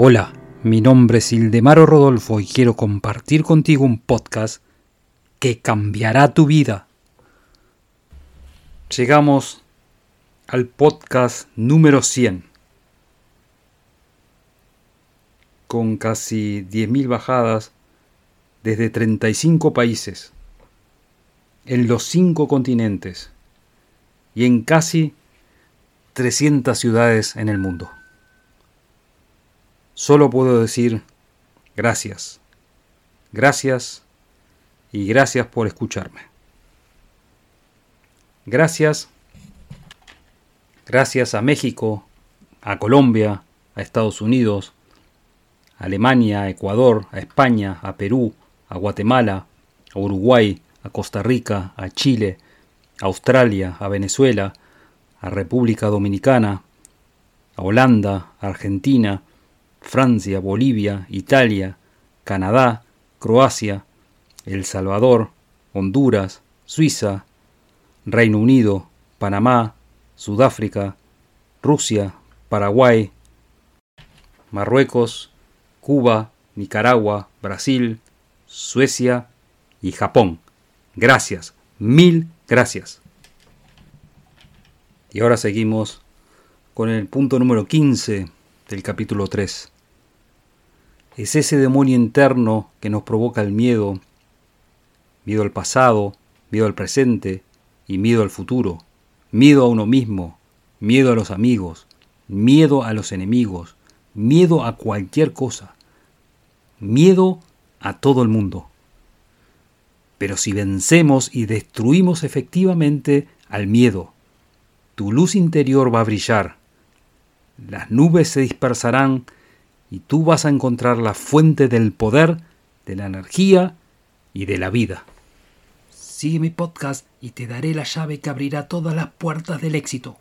Hola, mi nombre es Ildemaro Rodolfo y quiero compartir contigo un podcast que cambiará tu vida. Llegamos al podcast número 100, con casi 10.000 bajadas desde 35 países, en los 5 continentes y en casi 300 ciudades en el mundo. Solo puedo decir gracias, gracias y gracias por escucharme. Gracias, gracias a México, a Colombia, a Estados Unidos, a Alemania, a Ecuador, a España, a Perú, a Guatemala, a Uruguay, a Costa Rica, a Chile, a Australia, a Venezuela, a República Dominicana, a Holanda, a Argentina, Francia, Bolivia, Italia, Canadá, Croacia, El Salvador, Honduras, Suiza, Reino Unido, Panamá, Sudáfrica, Rusia, Paraguay, Marruecos, Cuba, Nicaragua, Brasil, Suecia y Japón. Gracias, mil gracias. Y ahora seguimos con el punto número 15 del capítulo 3. Es ese demonio interno que nos provoca el miedo, miedo al pasado, miedo al presente y miedo al futuro, miedo a uno mismo, miedo a los amigos, miedo a los enemigos, miedo a cualquier cosa, miedo a todo el mundo. Pero si vencemos y destruimos efectivamente al miedo, tu luz interior va a brillar las nubes se dispersarán y tú vas a encontrar la fuente del poder, de la energía y de la vida. Sigue mi podcast y te daré la llave que abrirá todas las puertas del éxito.